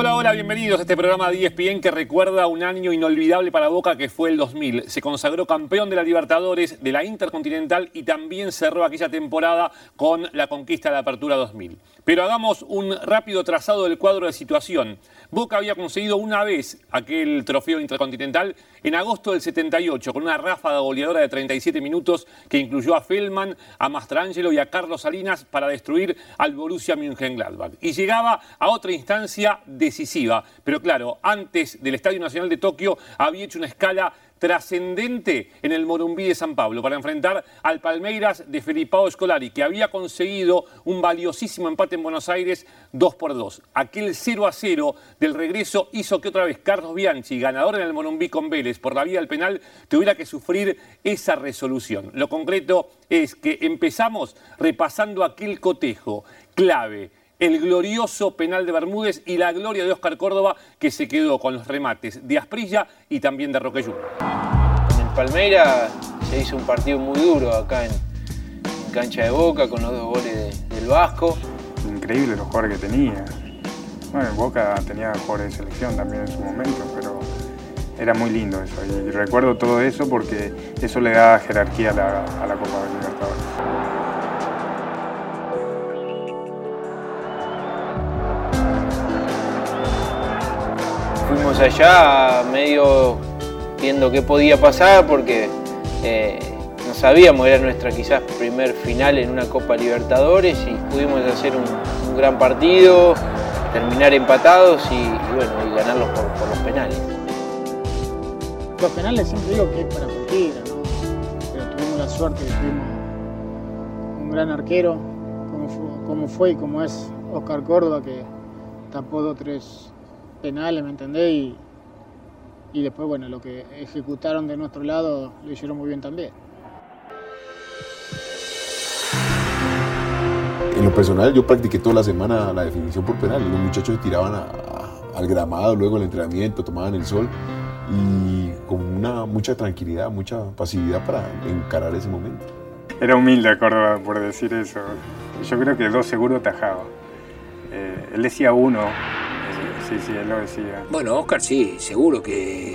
Hola, hola, bienvenidos a este programa de ESPN que recuerda un año inolvidable para Boca que fue el 2000. Se consagró campeón de la Libertadores, de la Intercontinental y también cerró aquella temporada con la conquista de la Apertura 2000. Pero hagamos un rápido trazado del cuadro de situación. Boca había conseguido una vez aquel trofeo intercontinental en agosto del 78 con una ráfaga goleadora de 37 minutos que incluyó a Feldman, a Mastrangelo y a Carlos Salinas para destruir al Borussia Mönchengladbach. Y llegaba a otra instancia decisiva. Pero claro, antes del Estadio Nacional de Tokio había hecho una escala trascendente en el Morumbí de San Pablo para enfrentar al Palmeiras de Felipao Scolari, que había conseguido un valiosísimo empate en Buenos Aires 2 por 2. Aquel 0 a 0 del regreso hizo que otra vez Carlos Bianchi, ganador en el Morumbí con Vélez por la vía del penal, tuviera que sufrir esa resolución. Lo concreto es que empezamos repasando aquel cotejo clave el glorioso penal de Bermúdez y la gloria de Oscar Córdoba, que se quedó con los remates de Asprilla y también de Roque Junior. En el Palmeira se hizo un partido muy duro acá en, cancha de Boca con los dos goles del Vasco. Increíble los jugadores que tenía. Bueno, Boca tenía jugadores de selección también en su momento, pero era muy lindo eso. Y recuerdo todo eso porque eso le da jerarquía a la, a la Copa Libertadores. Fuimos allá medio viendo qué podía pasar porque eh, no sabíamos, era nuestra quizás primer final en una Copa Libertadores y pudimos hacer un, gran partido, terminar empatados y, bueno, y ganarlos por, los penales. Los penales siempre digo que es para cualquiera, ¿no? pero tuvimos la suerte de tuvimos un gran arquero como fue, como fue y como es Oscar Córdoba que tapó dos tres penales, ¿me entendés? Y, y después, bueno, lo que ejecutaron de nuestro lado lo hicieron muy bien también. En lo personal, yo practiqué toda la semana la definición por penal. Los muchachos se tiraban al gramado, luego el entrenamiento, tomaban el sol y con una, mucha tranquilidad, mucha pasividad para encarar ese momento. Era humilde Córdoba por decir eso. Yo creo que dos seguro tajaba. Eh, él decía uno, sí, sí, él lo decía. Bueno, Oscar sí, seguro que,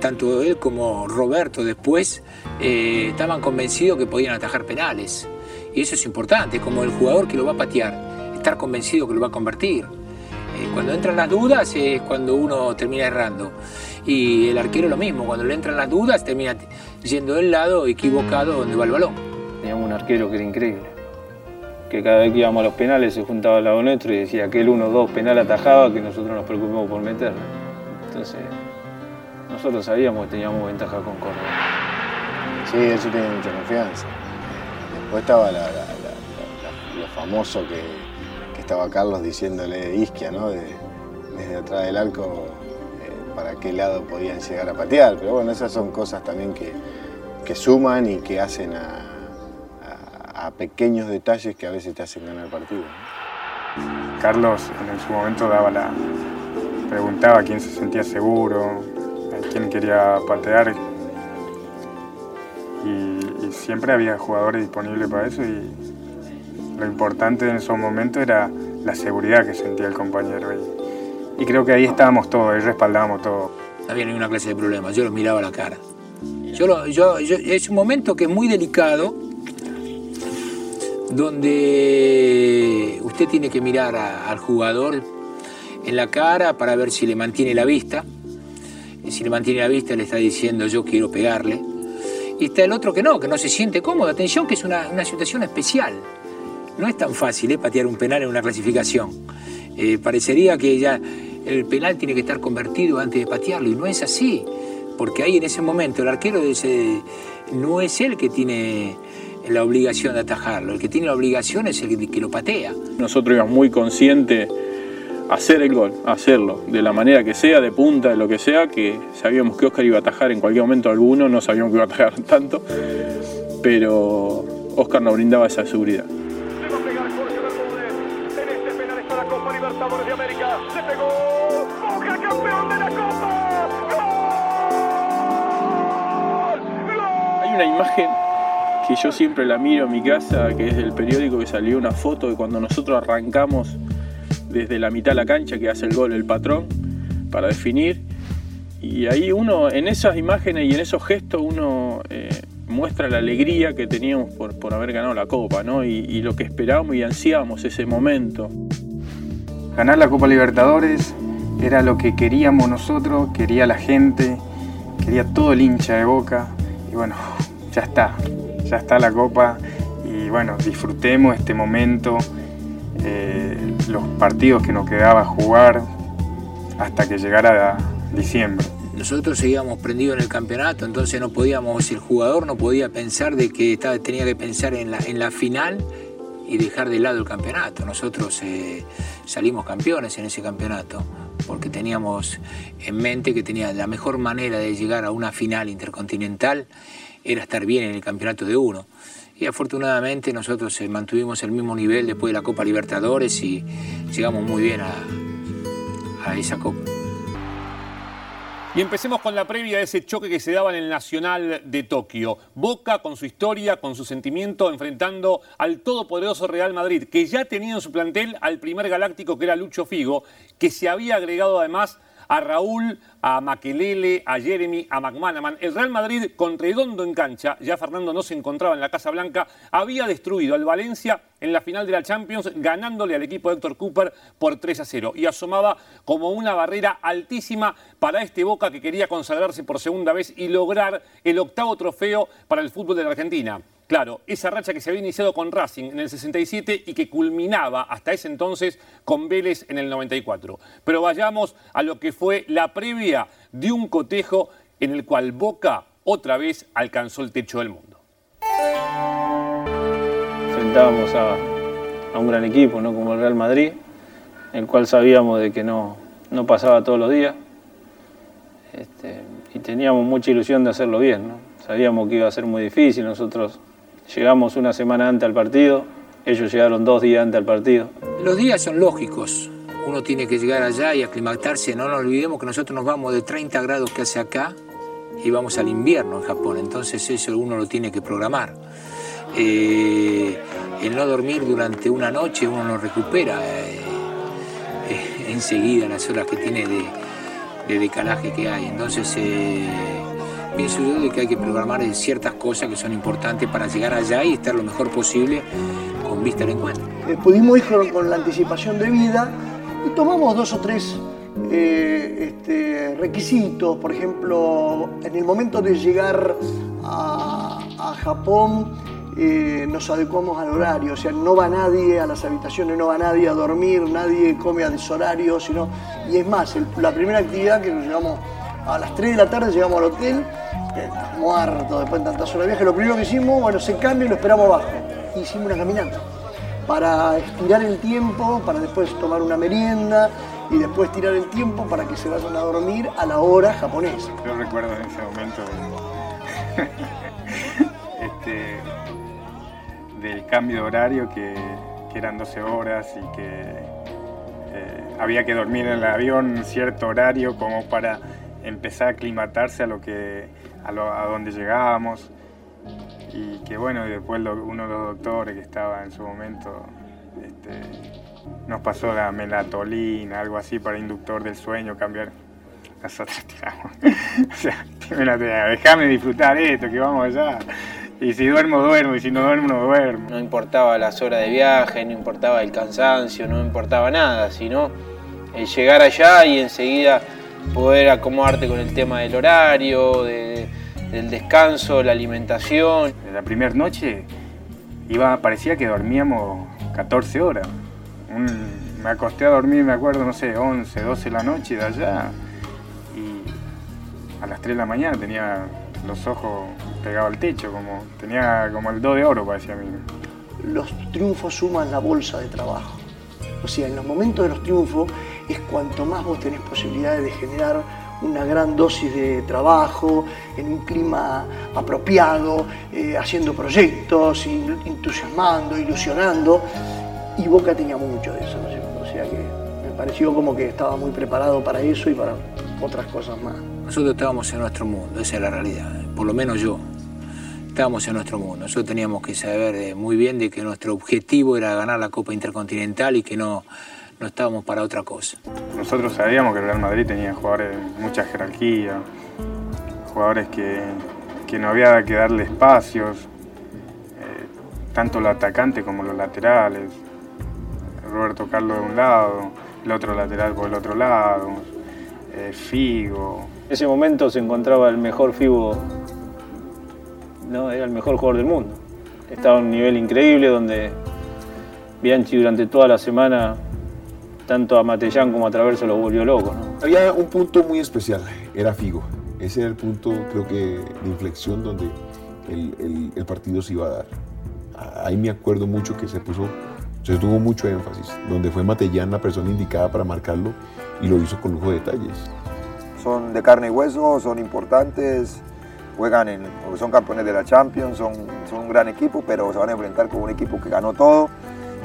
tanto él como Roberto después eh, estaban convencidos que podían atajar penales. Y eso es importante, como el jugador que lo va a patear, estar convencido que lo va a convertir. Eh, cuando entran las dudas es cuando uno termina errando. Y el arquero lo mismo, cuando le entran las dudas termina yendo del lado equivocado donde va el balón. Teníamos un arquero que era increíble que cada vez que íbamos a los penales se juntaba al lado nuestro y decía que el 1-2 penal atajaba, que nosotros nos preocupemos por meterlo. Entonces, nosotros sabíamos que teníamos ventaja con Córdoba. Sí, eso tiene mucha confianza. Después estaba lo famoso que, estaba Carlos diciéndole Isquia, ¿no? desde atrás del arco, eh, para qué lado podían llegar a patear. Pero bueno, esas son cosas también que, que suman y que hacen a, a pequeños detalles que a veces te hacen ganar el partido. Carlos en su momento daba la, preguntaba a quién se sentía seguro, a quién quería patear. Y, siempre había jugadores disponibles para eso y lo importante en esos momentos era la seguridad que sentía el compañero. Y, y creo que ahí estábamos todos, ahí respaldábamos todo. No había ninguna clase de problema, yo lo miraba a la cara. Yo, yo, es un momento que es muy delicado donde usted tiene que mirar al jugador en la cara para ver si le mantiene la vista. Y si le mantiene la vista le está diciendo yo quiero pegarle. Y está el otro que no, que no se siente cómodo. Atención que es una, situación especial. No es tan fácil ¿eh? patear un penal en una clasificación. Eh, parecería que ya el penal tiene que estar convertido antes de patearlo y no es así. Porque ahí en ese momento el arquero no es él que tiene la obligación de atajarlo. El que tiene la obligación es el que lo patea. Nosotros íbamos muy conscientes hacer el gol, hacerlo, de la manera que sea, de punta, de lo que sea, que sabíamos que Oscar iba a atajar en cualquier momento alguno, no sabíamos que iba a atajar tanto, pero Oscar nos brindaba esa seguridad. Que yo siempre la miro en mi casa, que es del periódico que salió una foto de cuando nosotros arrancamos desde la mitad de la cancha que hace el gol el patrón para definir. Y ahí uno, en esas imágenes y en esos gestos, uno eh, muestra la alegría que teníamos por, por haber ganado la Copa, ¿no? Y, y, lo que esperábamos y ansiábamos ese momento. Ganar la Copa Libertadores era lo que queríamos nosotros, quería la gente, quería todo el hincha de Boca. Y bueno, ya está, ya está la Copa. Y bueno, disfrutemos este momento, eh, los partidos que nos quedaba jugar hasta que llegara diciembre nosotros seguíamos prendidos en el campeonato, entonces no podíamos, el jugador no podía pensar de que tenía que pensar en la, en la final y dejar de lado el campeonato. Nosotros eh, salimos campeones en ese campeonato porque teníamos en mente que tenía la mejor manera de llegar a una final intercontinental era estar bien en el campeonato de uno. Y afortunadamente nosotros eh, mantuvimos el mismo nivel después de la Copa Libertadores y llegamos muy bien a, esa Copa. Y empecemos con la previa de ese choque que se daba en el Nacional de Tokio. Boca con su historia, con su sentimiento, enfrentando al todopoderoso Real Madrid, que ya tenía en su plantel al primer galáctico que era Lucho Figo, que se había agregado además a Raúl, a Maquelele, a Jeremy, a McManaman. El Real Madrid, con redondo en cancha, ya Fernando no se encontraba en la Casa Blanca, había destruido al Valencia en la final de la Champions, ganándole al equipo de Héctor Cooper por 3 a 0. Y asomaba como una barrera altísima para este Boca que quería consagrarse por segunda vez y lograr el octavo trofeo para el fútbol de la Argentina. Claro, esa racha que se había iniciado con Racing en el 67 y que culminaba hasta ese entonces con Vélez en el 94. Pero vayamos a lo que fue la previa de un cotejo en el cual Boca otra vez alcanzó el techo del mundo. Enfrentábamos a, un gran equipo, ¿no? como el Real Madrid, el cual sabíamos de que no, no pasaba todos los días. Este, y teníamos mucha ilusión de hacerlo bien. ¿no? Sabíamos que iba a ser muy difícil, nosotros Llegamos una semana antes al partido, ellos llegaron dos días antes al partido. Los días son lógicos. Uno tiene que llegar allá y aclimatarse. No nos olvidemos que nosotros nos vamos de 30 grados que hace acá y vamos al invierno en Japón. Entonces eso uno lo tiene que programar. Eh, el no dormir durante una noche uno no recupera eh, eh, enseguida las horas que tiene de, de decalaje que hay. Entonces eh, pienso yo de que hay que programar ciertas cosas que son importantes para llegar allá y estar lo mejor posible con vista al encuentro. Eh, pudimos ir con, la anticipación de vida y tomamos dos o tres eh, este, requisitos. Por ejemplo, en el momento de llegar a, Japón, eh, nos adecuamos al horario, o sea, no va nadie a las habitaciones, no va nadie a dormir, nadie come a deshorario, sino, y es más, la primera actividad que nos llevamos a las 3 de la tarde, llegamos al hotel, eh, muerto después de tantas horas de viaje, lo primero que hicimos, bueno, se cambia y lo esperamos abajo, hicimos una caminata para estirar el tiempo, para después tomar una merienda y después tirar el tiempo para que se vayan a dormir a la hora japonesa. Yo recuerdo en ese momento este, del cambio de horario que, eran 12 horas y que eh, había que dormir en el avión cierto horario como para empezar a aclimatarse a lo que a, lo, a donde llegábamos. Y que bueno después lo, uno de los doctores que estaba en su momento este, nos pasó la melatolina algo así para inductor del sueño cambiar nosotros tiramos. O sea déjame disfrutar esto que vamos allá y si duermo, duermo, y si no duermo, no duermo. No importaba las horas de viaje, no importaba el cansancio, no importaba nada, sino el llegar allá y enseguida poder acomodarte con el tema del horario, de, del descanso, la alimentación. En la primera noche iba, parecía que dormíamos 14 horas. Un, me acosté a dormir, me acuerdo, no sé, 11, 12 de la noche de allá. Y a las 3 de la mañana tenía los ojos pegados al techo, como tenía como el do de oro, parecía a mí. Los triunfos suman la bolsa de trabajo. O sea, en los momentos de los triunfos es cuanto más vos tenés posibilidades de generar una gran dosis de trabajo, en un clima apropiado, eh, haciendo proyectos, entusiasmando, ilusionando. Y Boca tenía mucho de eso, ¿no es cierto? O sea que me pareció como que estaba muy preparado para eso y para otras cosas más. Nosotros estábamos en nuestro mundo, esa es la realidad, por lo menos yo. Estábamos en nuestro mundo. Nosotros teníamos que saber muy bien de que nuestro objetivo era ganar la Copa Intercontinental y que no, no estábamos para otra cosa. Nosotros sabíamos que el Real Madrid tenía jugadores de mucha jerarquía, jugadores que, que no había que darle espacios, eh, tanto los atacantes como los laterales. Roberto Carlos de un lado, el otro lateral por el otro lado, eh, Figo. En ese momento se encontraba el mejor Figo, ¿no? era el mejor jugador del mundo. Estaba a un nivel increíble donde Bianchi durante toda la semana, tanto a Matellán como a Traverso, lo volvió loco. ¿no? Había un punto muy especial, era Figo. Ese era el punto, creo que, de inflexión donde el, el- el partido se iba a dar. Ahí me acuerdo mucho que se puso, se tuvo mucho énfasis, donde fue Matellán la persona indicada para marcarlo y lo hizo con lujo de detalles. son de carne y hueso, son importantes, juegan en, porque son campeones de la Champions, son, son un gran equipo, pero se van a enfrentar con un equipo que ganó todo,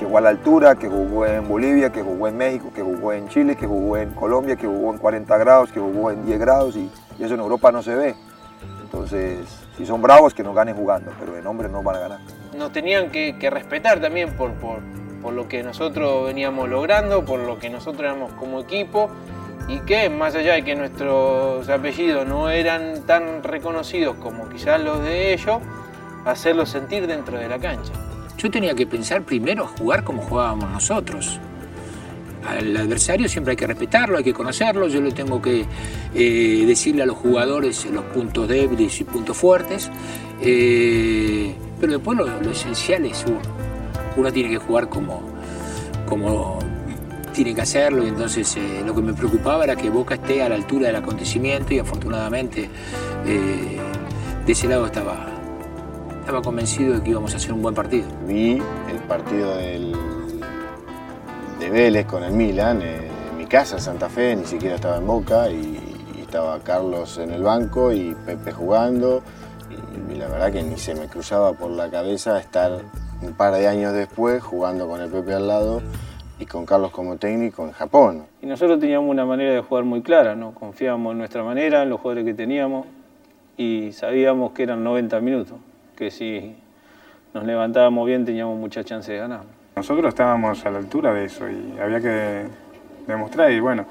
que jugó a la altura, que jugó en Bolivia, que jugó en México, que jugó en Chile, que jugó en Colombia, que jugó en 40 grados, que jugó en 10 grados y, eso en Europa no se ve. Entonces, si son bravos, que nos ganen jugando, pero de nombre no van a ganar. Nos tenían que, que respetar también por, por, por lo que nosotros veníamos logrando, por lo que nosotros éramos como equipo y que más allá de que nuestros apellidos no eran tan reconocidos como quizás los de ellos, hacerlos sentir dentro de la cancha. Yo tenía que pensar primero jugar como jugábamos nosotros. Al adversario siempre hay que respetarlo, hay que conocerlo. Yo le tengo que eh, decirle a los jugadores los puntos débiles y puntos fuertes. Eh, pero después lo, esencial es uno. Uno tiene que jugar como, como tiene que hacerlo. Entonces eh, lo que me preocupaba era que Boca esté a la altura del acontecimiento y afortunadamente eh, de ese lado estaba, estaba convencido de que íbamos a hacer un buen partido. Vi el partido del, de Vélez con el Milan eh, en mi casa, en Santa Fe, ni siquiera estaba en Boca y, y estaba Carlos en el banco y Pepe jugando y, y la verdad que ni se me cruzaba por la cabeza estar un par de años después jugando con el Pepe al lado y con Carlos como técnico en Japón. Y nosotros teníamos una manera de jugar muy clara, ¿no? confiábamos en nuestra manera, en los jugadores que teníamos y sabíamos que eran 90 minutos, que si nos levantábamos bien teníamos mucha chance de ganar. Nosotros estábamos a la altura de eso y había que demostrar y bueno,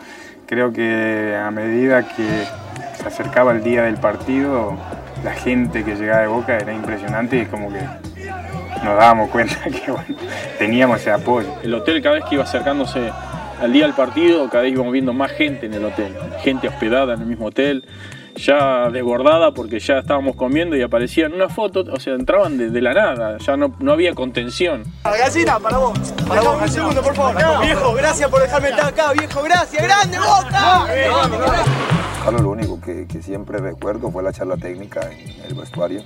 creo que a medida que se acercaba el día del partido, la gente que llegaba de Boca era impresionante y como que nos dábamos cuenta que bueno, teníamos ese apoyo. El hotel cada vez que iba acercándose al día del partido, cada vez íbamos viendo más gente en el hotel, gente hospedada en el mismo hotel, ya desbordada porque ya estábamos comiendo y aparecían una foto, o sea, entraban de, de la nada, ya no, no había contención. Gallina, para vos. Para vos, un segundo, por favor. Viejo, gracias por dejarme estar acá, viejo, gracias. ¡Grande, Boca! Carlos, lo único que, que siempre recuerdo fue la charla técnica en el vestuario,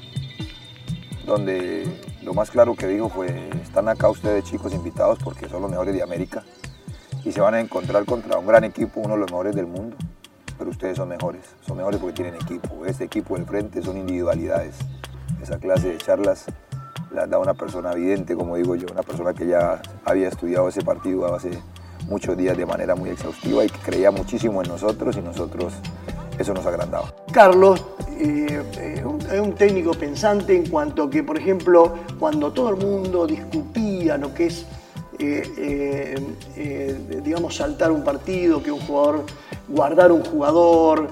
donde lo más claro que dijo fue, están acá ustedes chicos invitados porque son los mejores de América y se van a encontrar contra un gran equipo, uno de los mejores del mundo, ustedes son mejores, son mejores porque tienen equipo, este equipo del frente son individualidades, esa clase de charlas las da una persona evidente, como digo yo, una persona que ya había estudiado ese partido hace muchos días de manera muy exhaustiva y que creía muchísimo en nosotros y nosotros eso nos agrandaba. Carlos eh, eh, es un técnico pensante en cuanto que, por ejemplo, cuando todo el mundo discutía lo que es, eh, digamos, saltar un partido, que un jugador, guardar un jugador,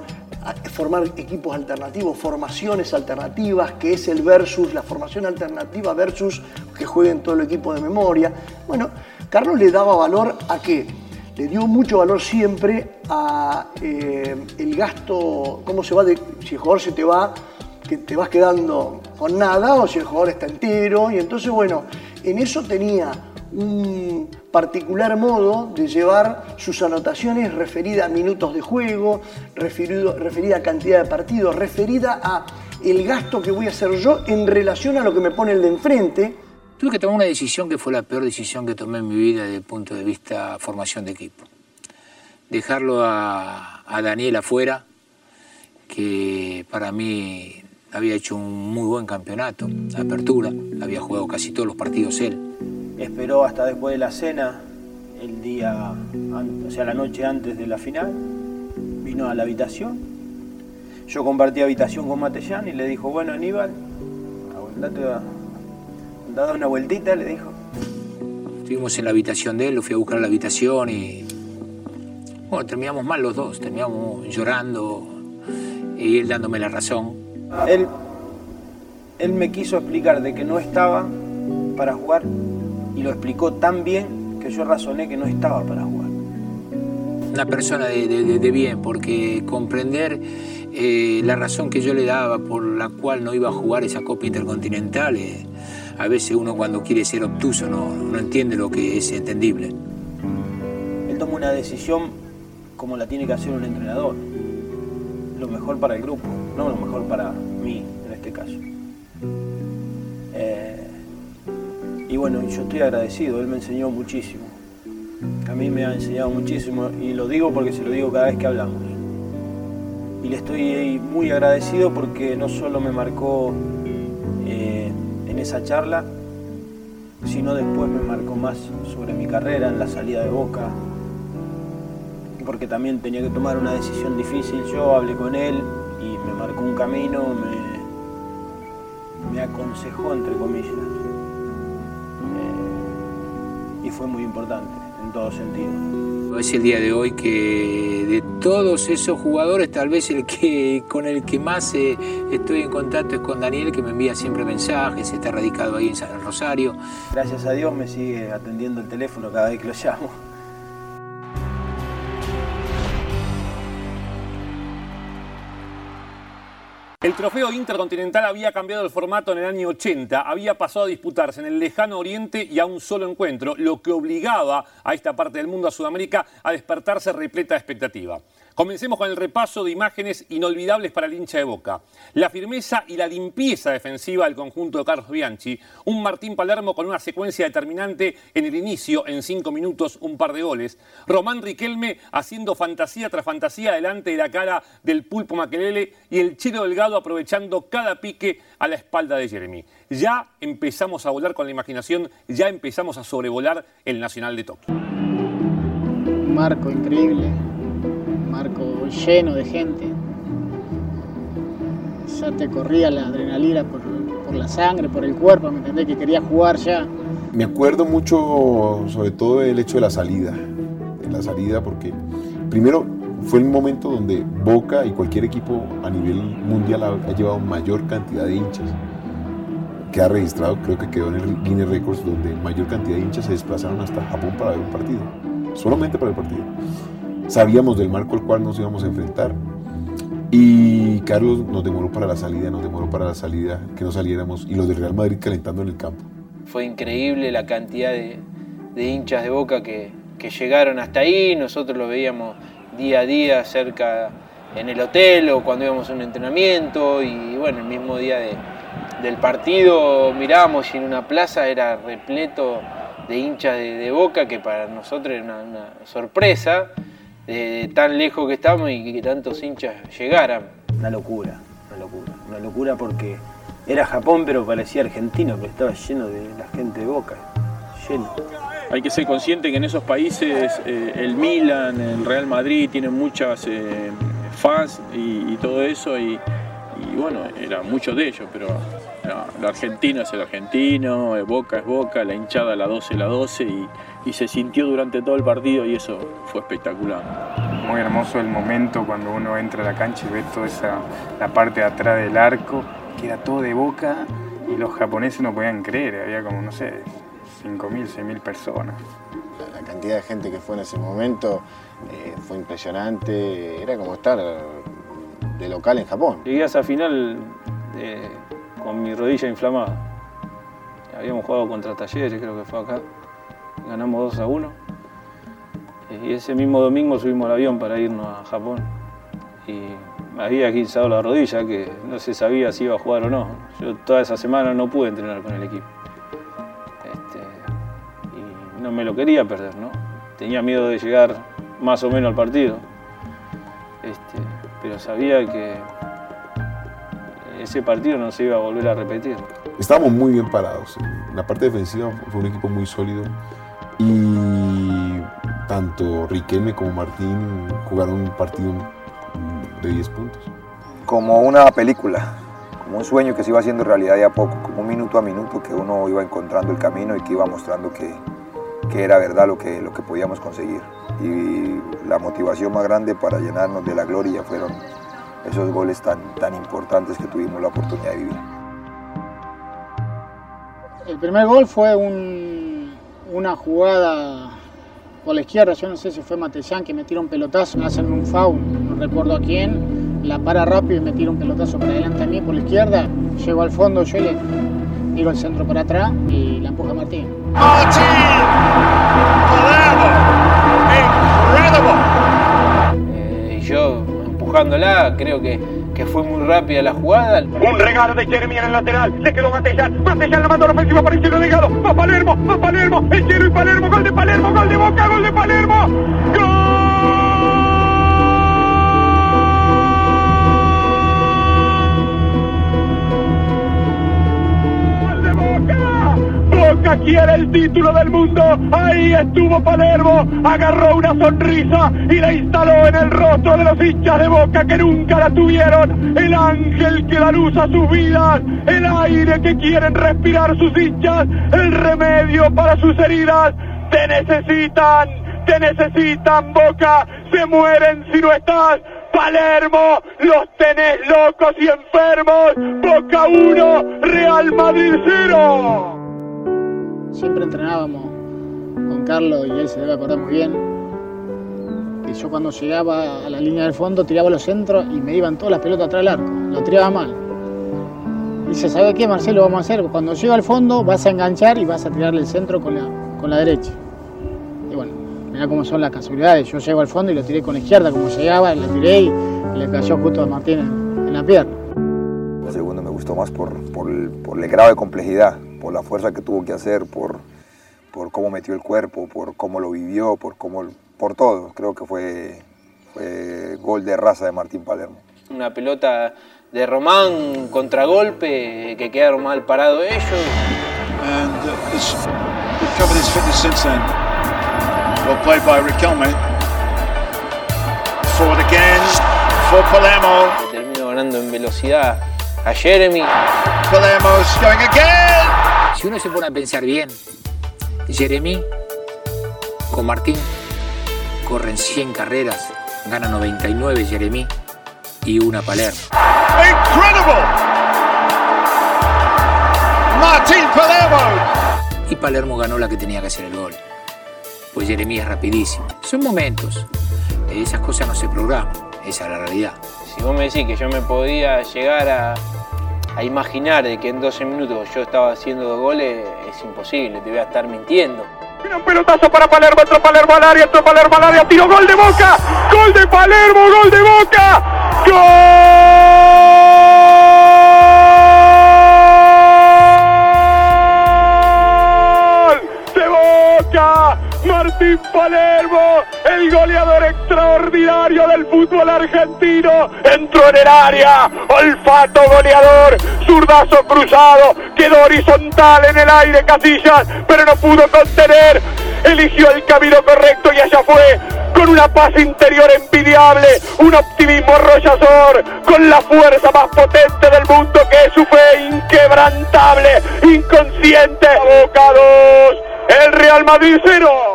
formar equipos alternativos, formaciones alternativas, que es el versus, la formación alternativa versus que jueguen todo el equipo de memoria. Bueno, Carlos le daba valor a qué? le dio mucho valor siempre a eh, el gasto, cómo se va, de, si el jugador se te va, que te vas quedando con nada o si el jugador está entero. Y entonces, bueno, en eso tenía un particular modo de llevar sus anotaciones referida a minutos de juego, referido, referida a cantidad de partidos, referida a el gasto que voy a hacer yo en relación a lo que me pone el de enfrente. Tuve que tomar una decisión que fue la peor decisión que tomé en mi vida desde el punto de vista formación de equipo. Dejarlo a, a Daniel afuera, que para mí había hecho un muy buen campeonato, apertura, había jugado casi todos los partidos él. Esperó hasta después de la cena, el día, o sea, la noche antes de la final, vino a la habitación. Yo compartí habitación con Matellán y le dijo, bueno Aníbal, andate a, una vueltita, le dijo. Estuvimos en la habitación de él, lo fui a buscar a la habitación y. Bueno, terminamos mal los dos, terminamos llorando y él dándome la razón. Él, él me quiso explicar de que no estaba para jugar y lo explicó tan bien que yo razoné que no estaba para jugar. Una persona de, de- de bien, porque comprender eh, la razón que yo le daba por la cual no iba a jugar esa Copa Intercontinental, eh, a veces uno cuando quiere ser obtuso no, no entiende lo que es entendible. Él toma una decisión como la tiene que hacer un entrenador. Lo mejor para el grupo, no lo mejor para mí y bueno, yo estoy agradecido, él me enseñó muchísimo. A mí me ha enseñado muchísimo y lo digo porque se lo digo cada vez que hablamos. Y le estoy muy agradecido porque no solo me marcó eh, en esa charla, sino después me marcó más sobre mi carrera, en la salida de Boca, porque también tenía que tomar una decisión difícil. Yo hablé con él y me marcó un camino, me aconsejó, entre comillas. Fue muy importante en todo sentido. Es el día de hoy que de todos esos jugadores, tal vez el que con el que más eh, estoy en contacto es con Daniel, que me envía siempre mensajes, está radicado ahí en San Rosario. Gracias a Dios me sigue atendiendo el teléfono cada vez que lo llamo. El trofeo intercontinental había cambiado el formato en el año 80, había pasado a disputarse en el lejano oriente y a un solo encuentro, lo que obligaba a esta parte del mundo, a Sudamérica, a despertarse repleta de expectativa. Comencemos con el repaso de imágenes inolvidables para el hincha de Boca. La firmeza y la limpieza defensiva del conjunto de Carlos Bianchi. Un Martín Palermo con una secuencia determinante en el inicio, en cinco minutos, un par de goles. Román Riquelme haciendo fantasía tras fantasía delante de la cara del pulpo Maquelele y el Chino Delgado aprovechando cada pique a la espalda de Jeremy. Ya empezamos a volar con la imaginación, ya empezamos a sobrevolar el Nacional de Tokio. Marco increíble, marco lleno de gente. Ya te corría la adrenalina por, por la sangre, por el cuerpo, ¿me entendés? Que quería jugar ya. Me acuerdo mucho, sobre todo, del hecho de la salida. De la salida, porque primero fue el momento donde Boca y cualquier equipo a nivel mundial ha, ha llevado mayor cantidad de hinchas. Queda registrado, creo que quedó en el Guinness Records, donde mayor cantidad de hinchas se desplazaron hasta Japón para ver un partido. Solamente para el partido. Sabíamos del marco al cual nos íbamos a enfrentar. Y Carlos nos demoró para la salida, nos demoró para la salida, que no saliéramos. Y los del Real Madrid calentando en el campo. Fue increíble la cantidad de, de hinchas de Boca que, que llegaron hasta ahí, nosotros lo veíamos día a día cerca en el hotel o cuando íbamos a un entrenamiento y bueno, el mismo día de- del partido mirábamos y en una plaza era repleto de hinchas de, de Boca que para nosotros era una sorpresa de, tan lejos que estamos y que tantos hinchas llegaran. Una locura, una locura, una locura porque era Japón pero parecía argentino, pero estaba lleno de la gente de Boca, lleno. Hay que ser consciente que en esos países eh, el Milan, el Real Madrid tienen muchas eh, fans y, y todo eso y, y bueno, eran muchos de ellos, pero no, el argentino es el argentino, Boca es Boca, la hinchada la 12 la 12 y, y se sintió durante todo el partido y eso fue espectacular. Muy hermoso el momento cuando uno entra a la cancha y ve toda esa, la parte de atrás del arco, que era todo de boca y los japoneses no podían creer, había como, no sé, 5.000, 6.000 personas. La, la cantidad de gente que fue en ese momento eh, fue impresionante, era como estar de local en Japón. Llegué a esa final eh, con mi rodilla inflamada. Habíamos jugado contra Talleres, creo que fue acá. Ganamos 2 a 1. Eh, Y ese mismo domingo subimos al avión para irnos a Japón. Y había quinzado la rodilla, que no se sabía si iba a jugar o no. Yo toda esa semana no pude entrenar con el equipo. Este, y no me lo quería perder, ¿no? Tenía miedo de llegar más o menos al partido. Este, pero sabía que ese partido no se iba a volver a repetir. Estábamos muy bien parados. En la parte defensiva fue un equipo muy sólido y tanto Riquelme como Martín jugaron un partido de 10 puntos. como una película, como un sueño que se iba haciendo realidad de a poco, como un minuto a minuto que uno iba encontrando el camino y que iba mostrando que, que era verdad lo que, lo que podíamos conseguir. Y la motivación más grande para llenarnos de la gloria fueron esos goles tan, tan importantes que tuvimos la oportunidad de vivir. El primer gol fue un- una jugada por la izquierda, yo no sé si fue Matellán que me tira un pelotazo, me hacen un foul, no recuerdo a quién, la para rápido y me tira un pelotazo para adelante a mí por la izquierda, llego al fondo, yo le tiro el centro para atrás y la empuja Martín. Y creo que, que fue muy rápida la jugada. Un regalo de Jeremy en el lateral. Le quedó Matellán. Matellán la mandó la ofensiva para el Chelo Delgado. Va Palermo, va Palermo. El Chelo y Palermo. Gol de Palermo, gol de Boca, gol de Palermo. ¡Gol Boca! Quiere el título del mundo. Ahí estuvo Palermo. Agarró una sonrisa y la instaló en el rostro de los hinchas de Boca que nunca la tuvieron. El ángel que da luz a sus vidas. El aire que quieren respirar sus hinchas. El remedio para sus heridas. Te necesitan. Te necesitan, Boca. Se mueren si no estás. Palermo, los tenés locos y enfermos. Boca 1, Real Madrid 0. Siempre entrenábamos con Carlos y él se debe acordar muy bien. Que yo cuando llegaba a la línea del fondo tiraba los centros y me iban todas las pelotas atrás del arco. Lo tiraba mal. Dice, ¿sabe qué, Marcelo? Vamos a hacer. Cuando llego al fondo vas a enganchar y vas a tirarle el centro con la, con la derecha. Y bueno, mirá cómo son las casualidades. Yo llego al fondo y lo tiré con la izquierda, como llegaba, le tiré y le cayó justo a Martín en, la pierna. El segundo me gustó más por, por por el grado de complejidad, por la fuerza que tuvo que hacer, por, por cómo metió el cuerpo, por cómo lo vivió, por, cómo, por todo. Creo que fue, fue gol de raza de Martín Palermo. Una pelota de Román, contragolpe, que quedaron mal parados ellos. and uh, has recovered his fitness since then. Well played by Riquelme. Forward again for Palermo. Termino ganando en velocidad a Jeremy. Palermo's going again. Si uno se pone a pensar bien, Jeremy con Martín corren 100 carreras, gana 99 Jeremy y una Palermo. Incredible. Martin Palermo. Y Palermo ganó la que tenía que hacer el gol. Pues Jeremy es rapidísimo. Son momentos. Esas cosas no se programan. Esa es la realidad. Si vos me decís que yo me podía llegar a, a imaginar de que en 12 minutos yo estaba haciendo dos goles, es imposible, te voy a estar mintiendo. Mira un pelotazo para Palermo, entró Palermo al área, entró Palermo al área, tiro gol de Boca, gol de Palermo, gol de Boca, gol de Boca, Martín Palermo, el goleador extraordinario del fútbol argentino, entró en el área, olfato goleador, zurdazo cruzado, quedó horizontal en el aire Casillas, pero no pudo contener, eligió el camino correcto y allá fue, con una paz interior envidiable, un optimismo arrollador, con la fuerza más potente del mundo que es su fe inquebrantable, inconsciente, Boca 2, el Real Madrid 0.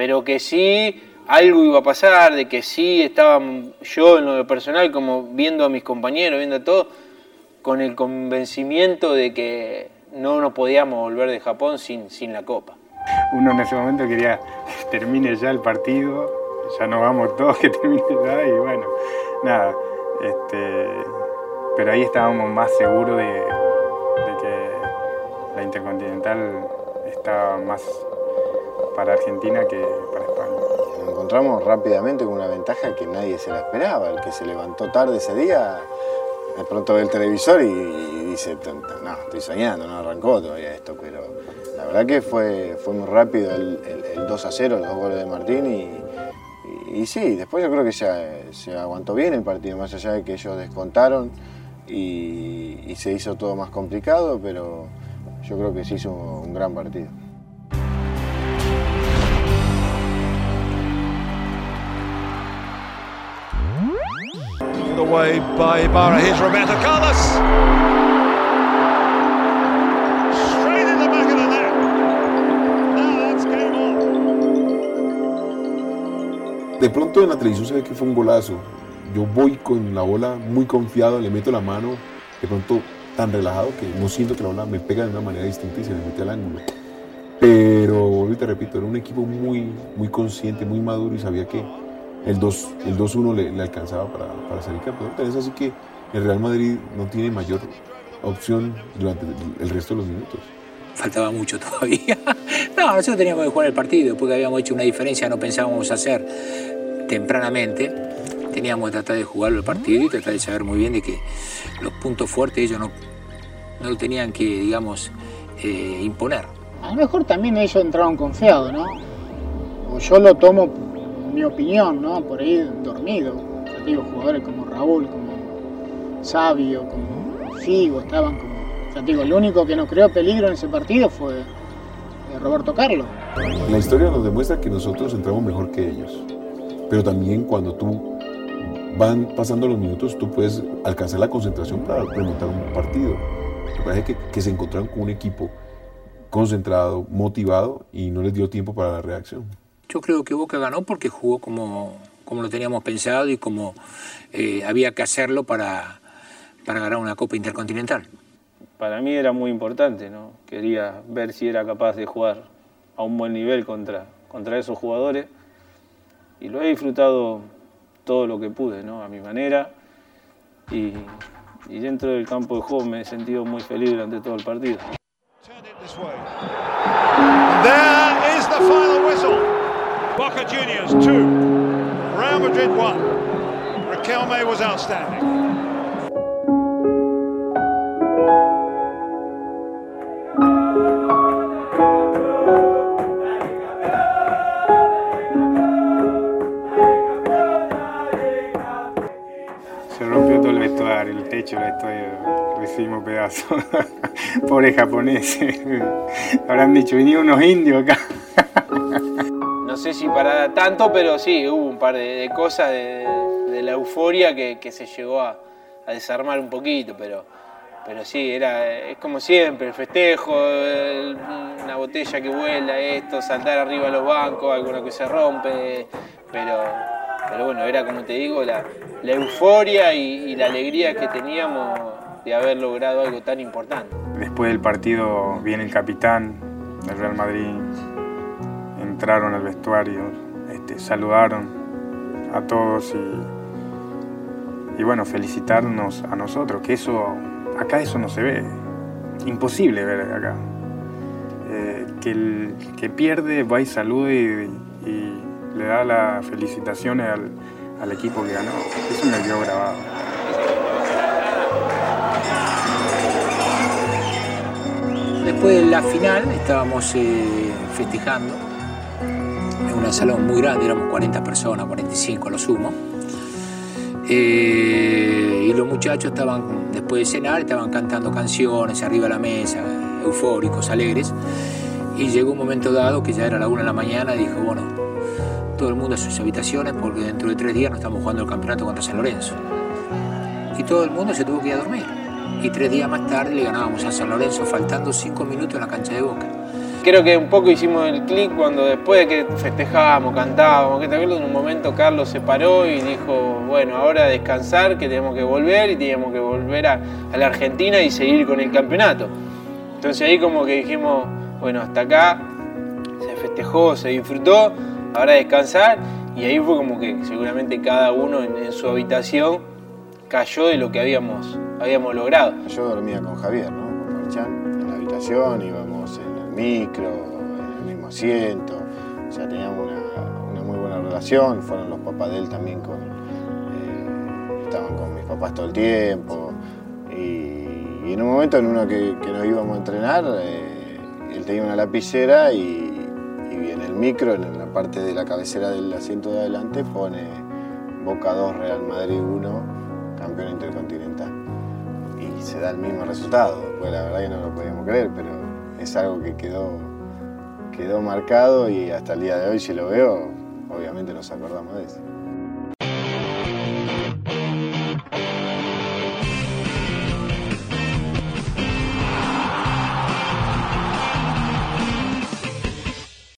Pero que sí algo iba a pasar, de que sí estaba yo en lo personal como viendo a mis compañeros, viendo a todo, con el convencimiento de que no nos podíamos volver de Japón sin, sin la Copa. Uno en ese momento quería que termine ya el partido, ya nos vamos todos, que termine ya, y bueno, nada. Este, pero ahí estábamos más seguros de que la Intercontinental estaba más para Argentina que para España. Nos encontramos rápidamente con una ventaja que nadie se la esperaba. El que se levantó tarde ese día, de pronto ve el televisor y, dice, no, estoy soñando, no arrancó todavía esto, pero la verdad que fue, fue muy rápido el, el- el 2 a 0, los goles de Martín y, y, y sí, después yo creo que se, se aguantó bien el partido, más allá de que ellos descontaron y, y se hizo todo más complicado, pero yo creo que se hizo un gran partido. Here's Roberto Carlos. De pronto en la televisión se ve que fue un golazo. Yo voy con la bola muy confiado, le meto la mano, de pronto tan relajado que no siento que la bola me pega de una manera distinta y se me mete al ángulo. Pero, y te repito, era un equipo muy, muy consciente, muy maduro y sabía que el 2 el 2-1 le, le alcanzaba para, para salir campeón. Es así que el Real Madrid no tiene mayor opción durante el resto de los minutos. Faltaba mucho todavía. No, nosotros teníamos que jugar el partido, porque habíamos hecho una diferencia, no pensábamos hacer tempranamente. Teníamos que tratar de jugar el partido y tratar de saber muy bien de que los puntos fuertes ellos no, no lo tenían que, digamos, eh, imponer. A lo mejor también ellos entraron confiados, ¿no? O yo lo tomo, mi opinión, ¿no? Por ahí dormido. Yo digo, jugadores como Raúl, como Sabio, como Figo, estaban como. Ya te digo, el único que nos creó peligro en ese partido fue eh, Roberto Carlos. La historia nos demuestra que nosotros entramos mejor que ellos. Pero también cuando tú van pasando los minutos, tú puedes alcanzar la concentración para remontar un partido. Me parece que, que se encontraron con un equipo concentrado, motivado y no les dio tiempo para la reacción. Yo creo que Boca ganó porque jugó como, como lo teníamos pensado y como eh, había que hacerlo para, para ganar una Copa Intercontinental. Para mí era muy importante, ¿no? Quería ver si era capaz de jugar a un buen nivel contra, contra esos jugadores y lo he disfrutado todo lo que pude, ¿no? A mi manera y, y dentro del campo de juego me he sentido muy feliz durante todo el partido. There is the final whistle. Boca Juniors 2, Real Madrid 1. Raquelme was outstanding. Se rompió todo el vestuario, el techo del vestuario, lo hicimos pedazos. Pobre japoneses. Habrán dicho, vinieron unos indios acá. No sé si para tanto, pero sí, hubo un par de, cosas de, la euforia que, se llegó a, a desarmar un poquito, pero, pero sí, era, es como siempre, el festejo, una botella que vuela, esto, saltar arriba de los bancos, alguna que se rompe, pero, pero bueno, era como te digo, la, la euforia y, y la alegría que teníamos de haber logrado algo tan importante. Después del partido viene el capitán del Real Madrid, entraron al vestuario, este, saludaron a todos y, bueno, felicitarnos a nosotros, que eso, acá eso no se ve, imposible ver acá. Eh, que el que pierde va y salude y, le da las felicitaciones al, al equipo que ganó. Eso me quedó grabado. Después de la final estábamos eh, festejando un salón muy grande, éramos 40 personas, 45 a lo sumo. Eh, y los muchachos estaban, después de cenar, estaban cantando canciones arriba de la mesa, eufóricos, alegres. Y llegó un momento dado que ya era la una de la mañana y dijo, bueno, todo el mundo a sus habitaciones porque dentro de tres días nos estamos jugando el campeonato contra San Lorenzo. Y todo el mundo se tuvo que ir a dormir. Y tres días más tarde le ganábamos a San Lorenzo faltando cinco minutos en la cancha de Boca. Creo que un poco hicimos el clic cuando después de que festejábamos, cantábamos, que acuerdas, en un momento Carlos se paró y dijo, bueno, ahora descansar, que tenemos que volver y teníamos que volver a, la Argentina y seguir con el campeonato. Entonces ahí como que dijimos, bueno, hasta acá se festejó, se disfrutó, ahora descansar y ahí fue como que seguramente cada uno en, su habitación cayó de lo que habíamos, habíamos logrado. Yo dormía con Javier, ¿no? Con Marchán, en la habitación, íbamos en micro, en el mismo asiento, o sea, teníamos una, muy buena relación, fueron los papás de él también con, eh, estaban con mis papás todo el tiempo, y, en un momento en uno que, que nos íbamos a entrenar, eh, él tenía una lapicera y, y en el micro, en la parte de la cabecera del asiento de adelante, pone Boca 2, Real Madrid 1, campeón intercontinental. Y se da el mismo resultado. Pues la verdad que no lo podíamos creer, pero es algo que quedó, quedó marcado y hasta el día de hoy si lo veo, obviamente nos acordamos de eso.